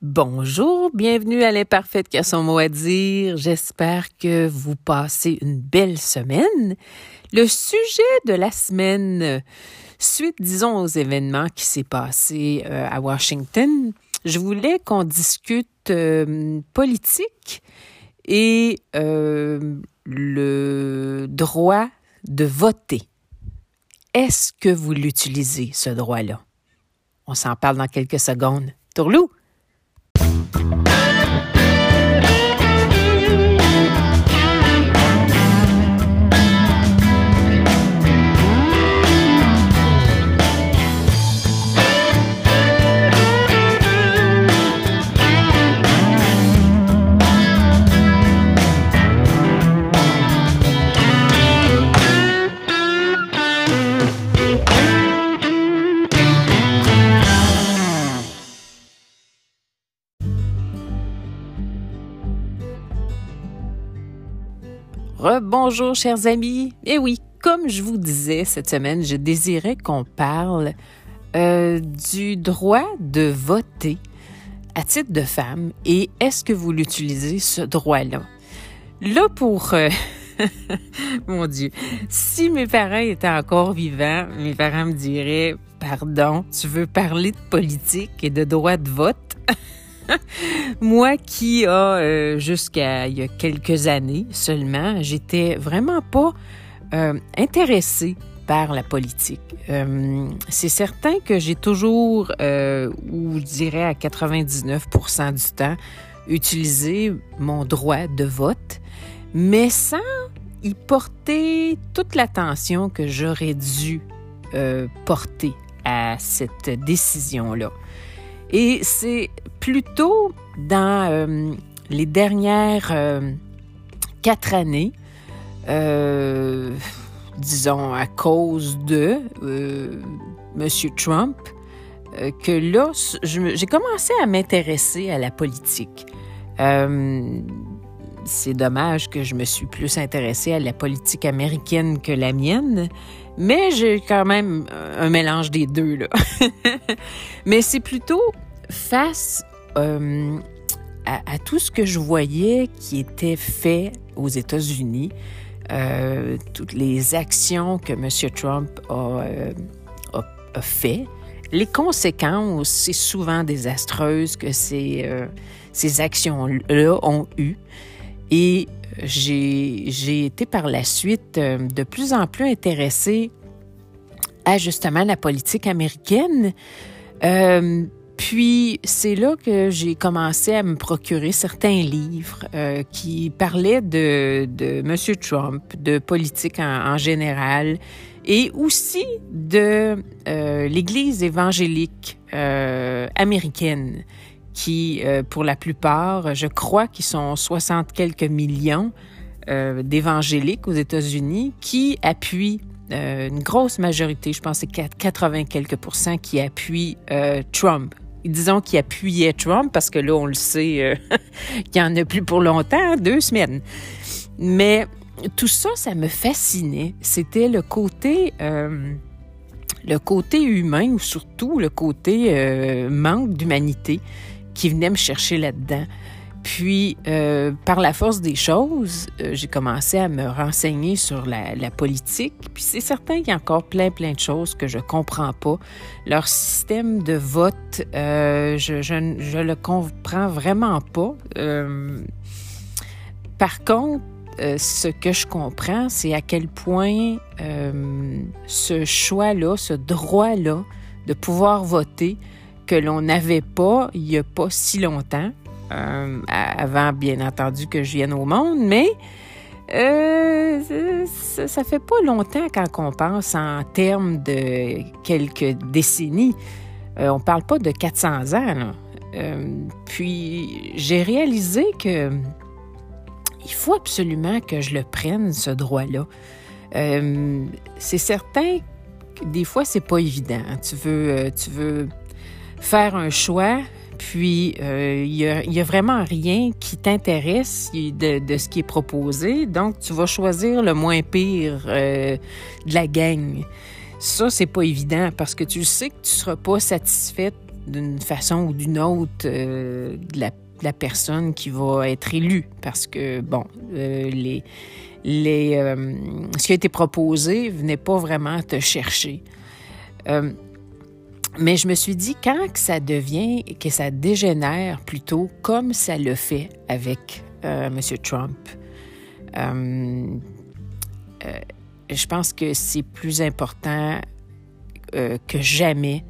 Bonjour, bienvenue à l'imparfaite qui a son mot à dire. J'espère que vous passez une belle semaine. Le sujet de la semaine, suite, disons, aux événements qui s'est passé euh, à Washington, je voulais qu'on discute euh, politique et euh, le droit de voter. Est-ce que vous l'utilisez, ce droit-là? On s'en parle dans quelques secondes. Tourlou! Bonjour chers amis. Eh oui, comme je vous disais cette semaine, je désirais qu'on parle euh, du droit de voter à titre de femme et est-ce que vous l'utilisez ce droit-là? Là pour... Euh, mon Dieu, si mes parents étaient encore vivants, mes parents me diraient, pardon, tu veux parler de politique et de droit de vote? Moi qui euh, jusqu'à il y a quelques années seulement, j'étais vraiment pas euh, intéressée par la politique. Euh, c'est certain que j'ai toujours, ou je dirais à 99% du temps, utilisé mon droit de vote, mais sans y porter toute l'attention que j'aurais dû porter à cette décision-là. Et c'est plutôt dans euh, les dernières euh, quatre années, euh, disons à cause de M. Trump, que là, j'ai commencé à m'intéresser à la politique. c'est dommage que je me suis plus intéressée à la politique américaine que la mienne, mais j'ai quand même un mélange des deux, là. mais c'est plutôt face euh, à, tout ce que je voyais qui était fait aux États-Unis, euh, toutes les actions que M. Trump euh, a, a, fait, les conséquences, c'est souvent désastreuses que ces, ces actions-là ont eues. Et j'ai été par la suite de plus en plus intéressée à justement la politique américaine. Euh, puis c'est là que j'ai commencé à me procurer certains livres euh, qui parlaient de, de M. Trump, de politique en, général, et aussi de euh, l'Église évangélique euh, américaine, qui, euh, pour la plupart, je crois qu'ils sont 60 quelques millions euh, d'évangéliques aux États-Unis, qui appuient une grosse majorité, je pense c'est 80 quelques pourcents qui appuient Trump disons, qui appuyait Trump, parce que là, on le sait, euh, qu'il n'y en a plus pour longtemps, deux semaines. Mais tout ça, ça me fascinait. C'était le côté, euh, le côté humain, ou surtout le côté euh, manque d'humanité qui venait me chercher là-dedans. Puis, euh, par la force des choses, euh, j'ai commencé à me renseigner sur la, politique. Puis c'est certain qu'il y a encore plein, plein de choses que je comprends pas. Leur système de vote, euh, je, je, je, le comprends vraiment pas. par contre, ce que je comprends, c'est à quel point ce choix-là, ce droit-là de pouvoir voter que l'on n'avait pas il n'y a pas si longtemps, euh, avant, bien entendu, que je vienne au monde, mais euh, ça, ça, fait pas longtemps quand on pense en termes de quelques décennies. Euh, on parle pas de 400 ans. puis j'ai réalisé que il faut absolument que je le prenne, ce droit-là. c'est certain que des fois, c'est pas évident. Tu veux, tu veux faire un choix, puis, euh, il n'y a, vraiment rien qui t'intéresse de, ce qui est proposé. Donc, tu vas choisir le moins pire euh, de la gang. Ça, c'est pas évident parce que tu sais que tu seras pas satisfaite d'une façon ou d'une autre euh, de, la, personne qui va être élue. Parce que, bon, euh, les, euh, ce qui a été proposé venait pas vraiment te chercher. Mais je me suis dit, quand que ça devient, que ça dégénère plutôt comme ça le fait avec M. Trump, je pense que c'est plus important que jamais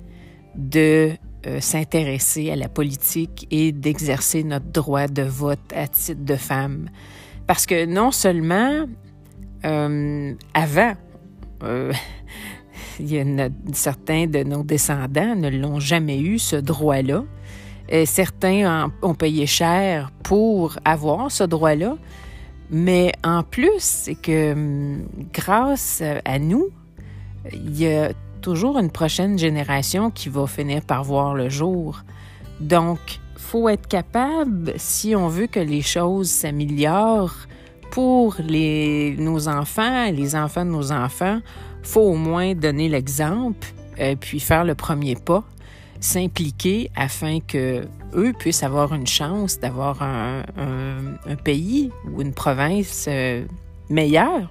de euh, s'intéresser à la politique et d'exercer notre droit de vote à titre de femme. Parce que non seulement euh, avant, euh, il y a certains de nos descendants ne l'ont jamais eu, ce droit-là. certains ont payé cher pour avoir ce droit-là. Mais en plus, c'est que hum, grâce à nous, il y a toujours une prochaine génération qui va finir par voir le jour. Donc, faut être capable, si on veut que les choses s'améliorent pour les, nos enfants les enfants de nos enfants, faut au moins donner l'exemple, euh, puis faire le premier pas, s'impliquer afin que eux puissent avoir une chance d'avoir un, pays ou une province euh, meilleure.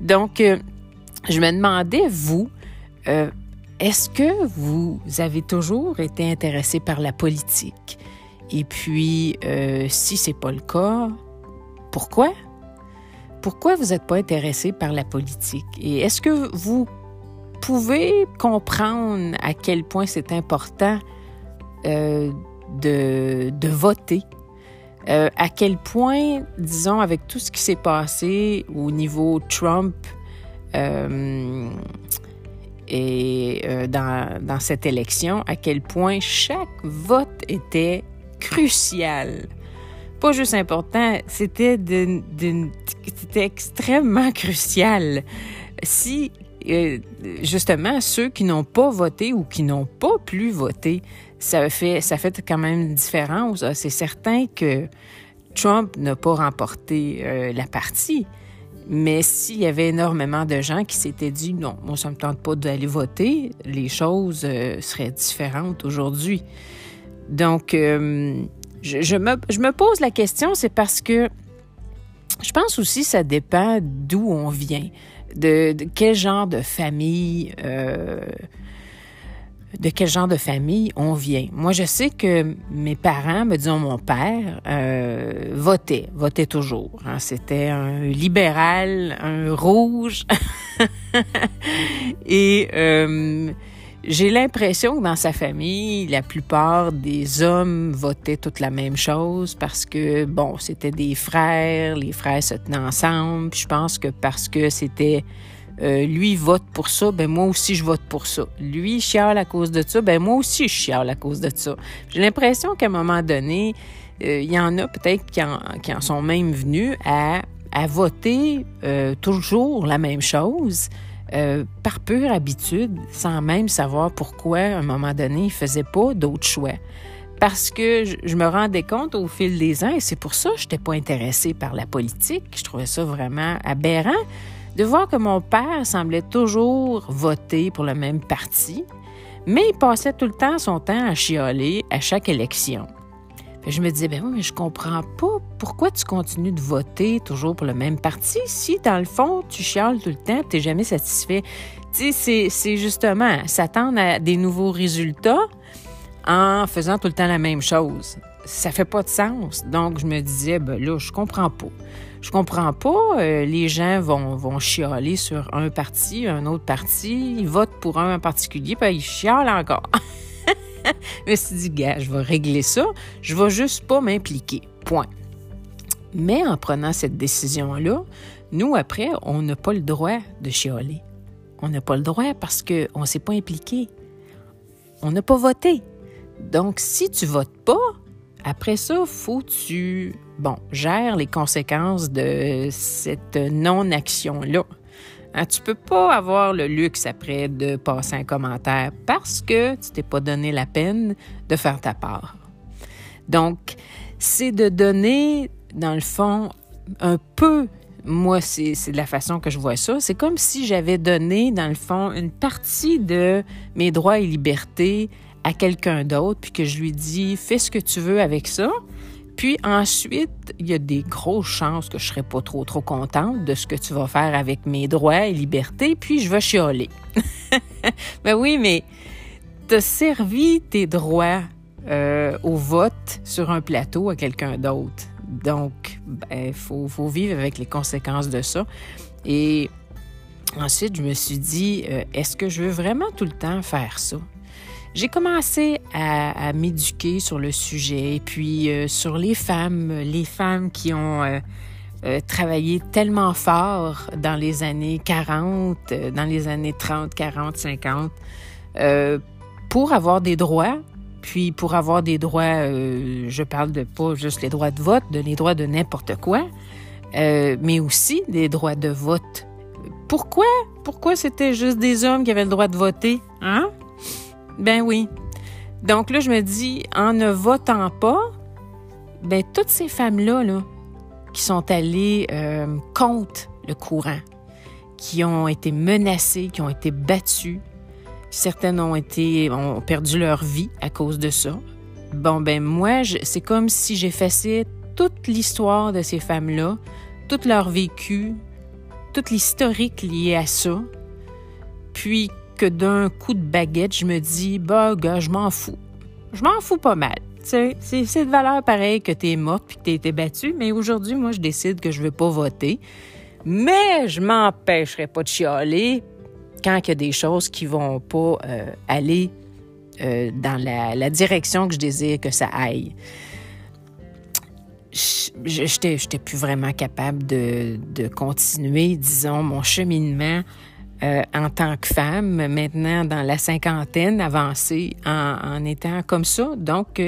Donc, euh, je me demandais, vous, euh, est-ce que vous avez toujours été intéressé par la politique? Et puis, si c'est pas le cas, pourquoi? Pourquoi vous n'êtes pas intéressé par la politique? Et est-ce que vous pouvez comprendre à quel point c'est important euh, de, voter? à quel point, disons, avec tout ce qui s'est passé au niveau Trump, et euh, dans, cette élection à quel point chaque vote était crucial? Pas juste important, c'était extrêmement crucial. Si euh, justement ceux qui n'ont pas voté ou qui n'ont pas pu voter, ça fait, ça fait quand même une différence. C'est certain que Trump n'a pas remporté euh, la partie, mais s'il y avait énormément de gens qui s'étaient dit non, moi ça me tente pas d'aller voter, les choses euh, seraient différentes aujourd'hui. Donc, je, me, pose la question, c'est parce que je pense aussi que ça dépend d'où on vient, de, quel genre de famille. Euh, de quel genre de famille on vient. Moi, je sais que mes parents, me disons mon père, euh, votait, votait toujours. Hein. C'était un libéral, un rouge. Et euh, j'ai l'impression que dans sa famille, la plupart des hommes votaient toute la même chose parce que, bon, c'était des frères, les frères se tenaient ensemble. Puis je pense que parce que c'était euh, lui vote pour ça, ben moi aussi je vote pour ça. Lui chiale à cause de ça, ben moi aussi je chiale à cause de ça. J'ai l'impression qu'à un moment donné, euh, il y en a peut-être qui, en, sont même venus à, voter euh, toujours la même chose. Par pure habitude, sans même savoir pourquoi, à un moment donné, ils faisaient pas d'autres choix. Parce que je, me rendais compte au fil des ans, et c'est pour ça que je n'étais pas intéressée par la politique, je trouvais ça vraiment aberrant de voir que mon père semblait toujours voter pour le même parti, mais il passait tout le temps son temps à chialer à chaque élection. Je me disais, ben oui, je comprends pas pourquoi tu continues de voter toujours pour le même parti si, dans le fond, tu chiales tout le temps, tu n'es jamais satisfait? Tu sais, c'est justement s'attendre à des nouveaux résultats en faisant tout le temps la même chose. Ça fait pas de sens. Donc, je me disais, ben là, je comprends pas. Je comprends pas. Euh, les gens vont, vont chialer sur un parti, un autre parti. Ils votent pour un en particulier, puis ils chialent encore. je me suis gars, je vais régler ça. Je vais juste pas m'impliquer. Point. Mais en prenant cette décision-là, nous, après, on n'a pas le droit de chialer. On n'a pas le droit parce qu'on ne s'est pas impliqué. On n'a pas voté. Donc, si tu votes pas, après ça, faut que tu bon, gères les conséquences de cette non-action-là. Hein, tu peux pas avoir le luxe après de passer un commentaire parce que tu t'es pas donné la peine de faire ta part. Donc, c'est de donner, dans le fond, un peu, moi, c'est la façon que je vois ça. C'est comme si j'avais donné, dans le fond, une partie de mes droits et libertés à quelqu'un d'autre, puis que je lui dis fais ce que tu veux avec ça. Puis ensuite, il y a des grosses chances que je serai pas trop trop contente de ce que tu vas faire avec mes droits et libertés, puis je vais chialer. ben oui, mais as servi tes droits euh, au vote sur un plateau à quelqu'un d'autre. Donc, il ben, faut, faut, vivre avec les conséquences de ça. Et ensuite, je me suis dit, euh, est-ce que je veux vraiment tout le temps faire ça? J'ai commencé à, m'éduquer sur le sujet, puis euh, sur les femmes, les femmes qui ont travaillé tellement fort dans les années 40, dans les années 30, 40, 50, pour avoir des droits, puis pour avoir des droits, euh, je parle de pas juste les droits de vote, de les droits de n'importe quoi, euh, mais aussi des droits de vote. Pourquoi? Pourquoi c'était juste des hommes qui avaient le droit de voter? Hein? Ben oui. Donc là, je me dis, en ne votant pas, ben toutes ces femmes-là, là, qui sont allées euh, contre le courant, qui ont été menacées, qui ont été battues, Certaines ont été ont perdu leur vie à cause de ça. Bon ben moi, c'est comme si j'effaçais toute l'histoire de ces femmes-là, tout leur vécu, toute l'historique lié à ça. Puis que d'un coup de baguette, je me dis bah gars, je m'en fous. Je m'en fous pas mal. C'est de valeur pareille que tu es morte puis que tu été battue, mais aujourd'hui, moi, je décide que je veux pas voter. Mais je m'empêcherai pas de chialer quand il y a des choses qui vont pas euh, aller euh, dans la, direction que je désire que ça aille. Je n'étais plus vraiment capable de, continuer, disons, mon cheminement euh, en tant que femme, maintenant dans la cinquantaine avancée, en, étant comme ça. Donc,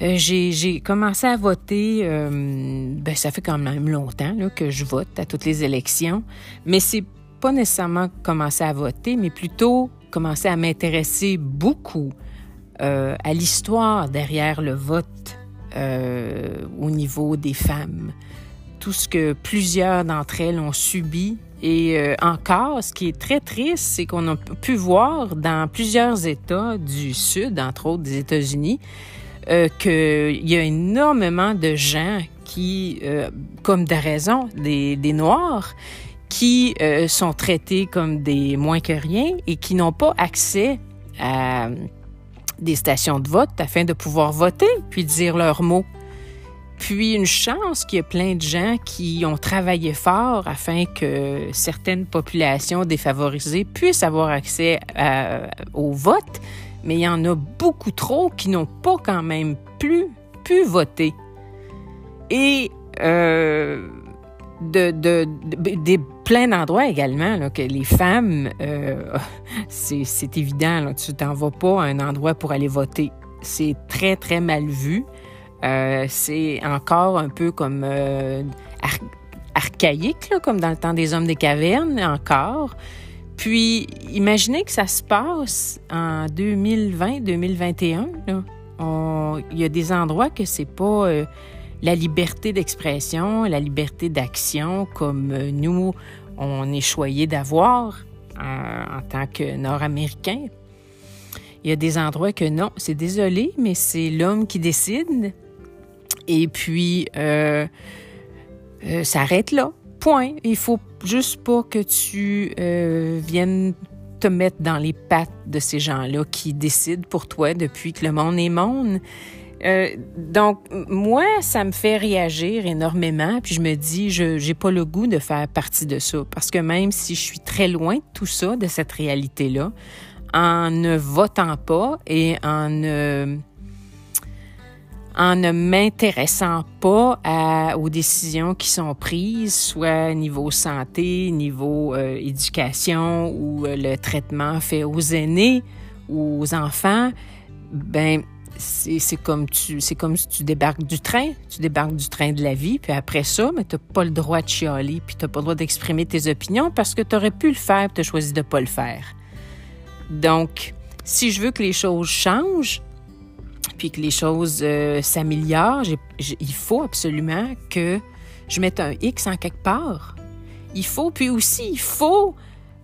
j'ai commencé à voter, ben, ça fait quand même longtemps que je vote à toutes les élections, mais c'est pas nécessairement commencer à voter, mais plutôt commencer à m'intéresser beaucoup euh, à l'histoire derrière le vote euh, au niveau des femmes. Tout ce que plusieurs d'entre elles ont subi. Et euh, encore, ce qui est très triste, c'est qu'on a pu voir dans plusieurs États du Sud, entre autres des États-Unis, qu'il y a énormément de gens qui, comme de raison, des, des Noirs, qui euh, sont traités comme des moins que rien et qui n'ont pas accès à des stations de vote afin de pouvoir voter puis dire leurs mots. Puis une chance qu'il y a plein de gens qui ont travaillé fort afin que certaines populations défavorisées puissent avoir accès au vote, mais il y en a beaucoup trop qui n'ont pas quand même plus pu voter. Et euh, de, plein d'endroits également que les femmes, euh, c'est évident, là, tu t'en vas pas à un endroit pour aller voter. C'est très, très mal vu. Euh, c'est encore un peu comme euh, archaïque, comme dans le temps des hommes des cavernes, encore. Puis, imaginez que ça se passe en 2020-2021. Il y a des endroits que c'est pas la liberté d'expression, la liberté d'action comme euh, nous, on est choyé d'avoir euh, en, tant que Nord-Américains. Il y a des endroits que non, c'est désolé, mais c'est l'homme qui décide. Et puis, euh, ça arrête là. Point. Il faut juste pas que tu viennes te mettre dans les pattes de ces gens-là qui décident pour toi depuis que le monde est monde. Euh, donc, moi, ça me fait réagir énormément, puis je me dis, je n'ai pas le goût de faire partie de ça, parce que même si je suis très loin de tout ça, de cette réalité-là, en ne votant pas et en ne, en ne m'intéressant pas aux décisions qui sont prises, soit niveau santé, niveau euh, éducation ou euh, le traitement fait aux aînés ou aux enfants, ben c'est comme tu c'est comme si tu débarques du train, tu débarques du train de la vie, puis après ça, mais tu n'as pas le droit de chialer, puis tu n'as pas le droit d'exprimer tes opinions parce que tu aurais pu le faire, tu as choisi de pas le faire. Donc, si je veux que les choses changent, puis que les choses euh, s'améliorent, il faut absolument que je mette un X en quelque part. Il faut, puis aussi, il faut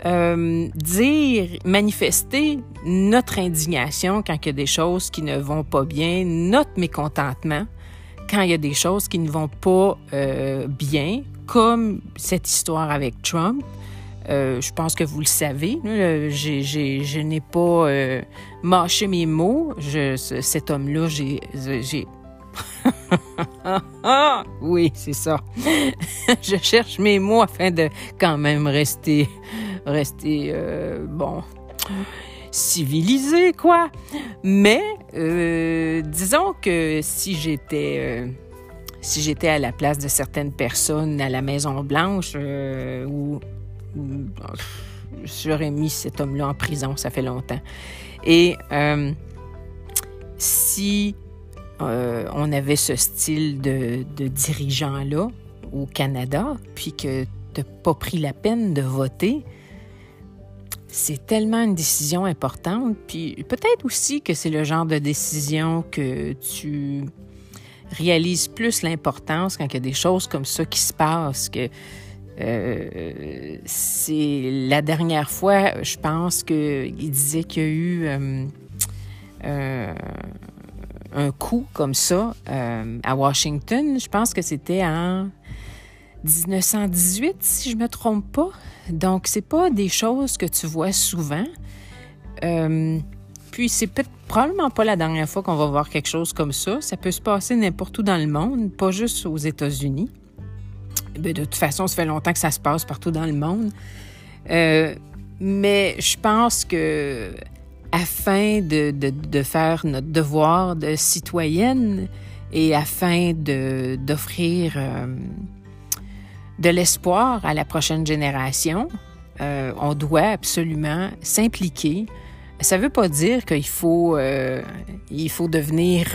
euh, dire, manifester notre indignation quand il y a des choses qui ne vont pas bien, notre mécontentement quand il y a des choses qui ne vont pas euh, bien, comme cette histoire avec Trump. Euh, je pense que vous le savez. je n'ai pas mâché mes mots. Cet homme-là, j'ai oui, c'est ça. je cherche mes mots afin de quand même rester, rester, euh, bon, civilisé, quoi. Mais, euh, disons que si j'étais, euh, si j'étais à la place de certaines personnes à la Maison Blanche, ou, j'aurais mis cet homme-là en prison, ça fait longtemps. Et si euh, on avait ce style de, dirigeant-là au Canada, puis que tu n'as pas pris la peine de voter, c'est tellement une décision importante. Puis peut-être aussi que c'est le genre de décision que tu réalises plus l'importance quand il y a des choses comme ça qui se passent, que euh, c'est la dernière fois, je pense qu'il disait qu'il y a eu euh, un coup comme ça euh, à Washington. Je pense que c'était en 1918, si je me trompe pas. Donc, c'est pas des choses que tu vois souvent. Euh, puis, c'est probablement pas la dernière fois qu'on va voir quelque chose comme ça. Ça peut se passer n'importe où dans le monde, pas juste aux États-Unis. Ben, de toute façon, ça fait longtemps que ça se passe partout dans le monde. Euh, mais je pense que afin de, de, faire notre devoir de citoyenne et afin d'offrir euh, de l'espoir à la prochaine génération, euh, on doit absolument s'impliquer. Ça ne veut pas dire qu'il faut, faut devenir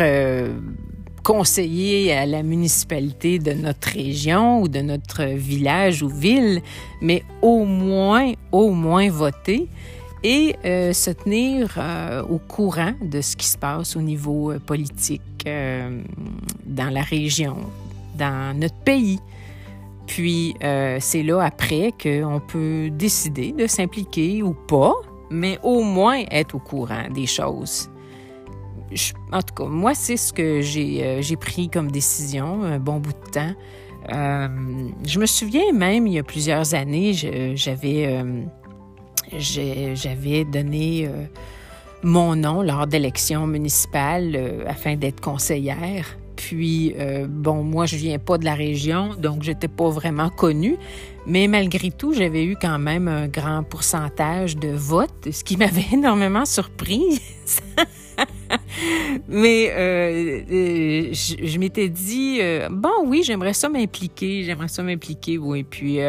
conseiller à la municipalité de notre région ou de notre village ou ville, mais au moins, au moins voter et euh, se tenir euh, au courant de ce qui se passe au niveau euh, politique dans la région, dans notre pays. Puis c'est là après qu'on peut décider de s'impliquer ou pas, mais au moins être au courant des choses. En tout cas, moi, c'est ce que j'ai pris comme décision un bon bout de temps. je me souviens même, il y a plusieurs années, j'avais j'avais donné euh, mon nom lors d'élections municipales euh, afin d'être conseillère. Puis, euh, bon, moi, je viens pas de la région, donc j'étais pas vraiment connue. Mais malgré tout, j'avais eu quand même un grand pourcentage de votes, ce qui m'avait énormément surpris. Mais je, m'étais dit, bon, oui, j'aimerais ça m'impliquer, j'aimerais ça m'impliquer, oui. Puis,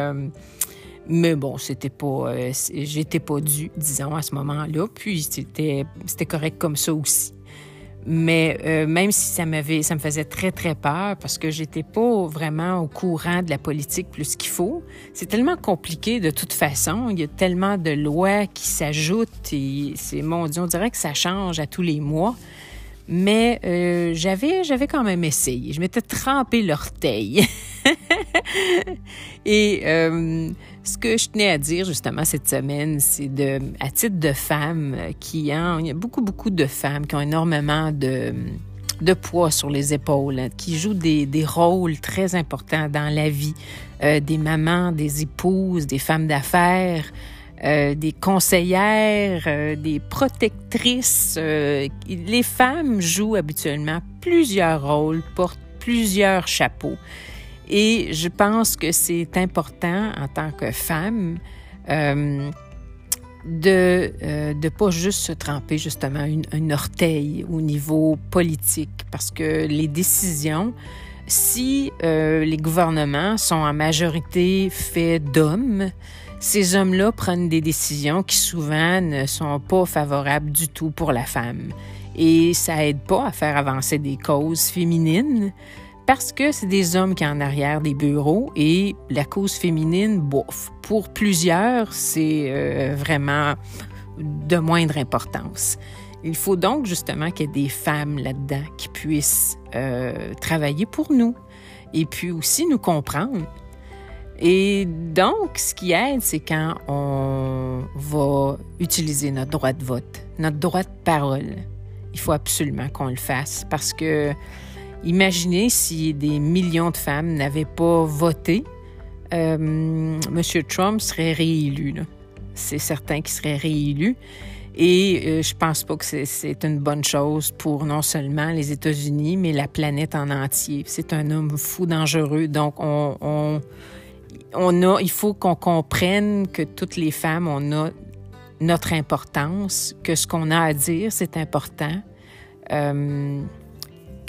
mais bon, c'était pas, euh, j'étais pas dû, disons, à ce moment-là. Puis c'était, c'était correct comme ça aussi. Mais euh, même si ça m'avait, ça me faisait très très peur parce que j'étais pas vraiment au courant de la politique plus qu'il faut. C'est tellement compliqué de toute façon. Il y a tellement de lois qui s'ajoutent et c'est mon Dieu, on dirait que ça change à tous les mois. Mais euh, j'avais, j'avais quand même essayé. Je m'étais trempé l'orteil. et euh, ce que je tenais à dire justement cette semaine, c'est de, à titre de femme qui ont, il y a beaucoup, beaucoup de femmes qui ont énormément de, de poids sur les épaules, hein, qui jouent des, des, rôles très importants dans la vie euh, des mamans, des épouses, des femmes d'affaires, euh, des conseillères, euh, des protectrices. Euh, les femmes jouent habituellement plusieurs rôles, portent plusieurs chapeaux. Et je pense que c'est important en tant que femme euh, de ne pas juste se tremper justement une, un orteil au niveau politique, parce que les décisions, si euh, les gouvernements sont en majorité faits d'hommes, ces hommes-là prennent des décisions qui souvent ne sont pas favorables du tout pour la femme. Et ça aide pas à faire avancer des causes féminines parce que c'est des hommes qui sont en arrière des bureaux et la cause féminine, bof, pour plusieurs, c'est euh, vraiment de moindre importance. Il faut donc justement qu'il y ait des femmes là-dedans qui puissent euh, travailler pour nous et puis aussi nous comprendre. Et donc, ce qui aide, c'est quand on va utiliser notre droit de vote, notre droit de parole. Il faut absolument qu'on le fasse parce que imaginez si des millions de femmes n'avaient pas voté, euh, M. Trump serait réélu. C'est certain qu'il serait réélu. Et euh, je pense pas que c'est une bonne chose pour non seulement les États-Unis, mais la planète en entier. C'est un homme fou, dangereux. Donc, on, a, il faut qu'on comprenne que toutes les femmes, on a notre importance, que ce qu'on a à dire, c'est important. Euh,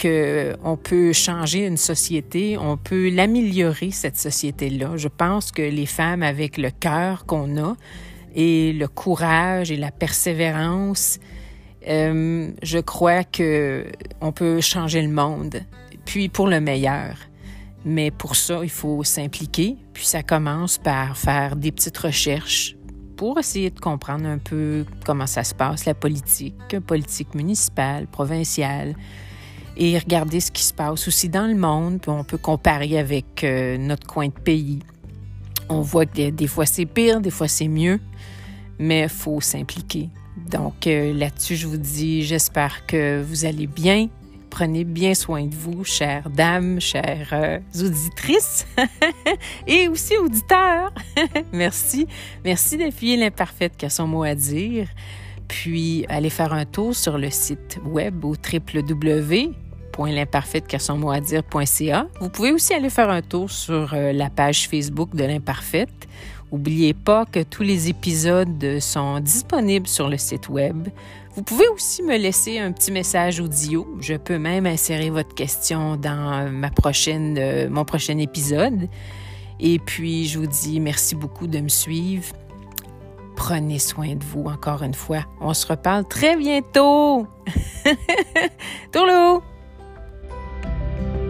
qu'on peut changer une société, on peut l'améliorer, cette société-là. Je pense que les femmes, avec le cœur qu'on a, et le courage et la persévérance, euh, je crois que on peut changer le monde, puis pour le meilleur. Mais pour ça, il faut s'impliquer, puis ça commence par faire des petites recherches pour essayer de comprendre un peu comment ça se passe, la politique, politique municipale, provinciale, et regarder ce qui se passe aussi dans le monde. On peut comparer avec euh, notre coin de pays. On voit que des fois c'est pire, des fois c'est mieux mais il faut s'impliquer. Donc euh, là-dessus, je vous dis, j'espère que vous allez bien. Prenez bien soin de vous, chères dames, chères euh, auditrices et aussi auditeurs. Merci. Merci d'appuyer l'imparfaite qui a son mot à dire. Puis allez faire un tour sur le site web au www.l'imparfaite.ca. Vous pouvez aussi aller faire un tour sur euh, la page Facebook de l'imparfaite N'oubliez pas que tous les épisodes sont disponibles sur le site web. Vous pouvez aussi me laisser un petit message audio. Je peux même insérer votre question dans ma prochaine, euh, mon prochain épisode. Et puis, je vous dis merci beaucoup de me suivre. Prenez soin de vous encore une fois. On se reparle très bientôt. Tourlou! thank you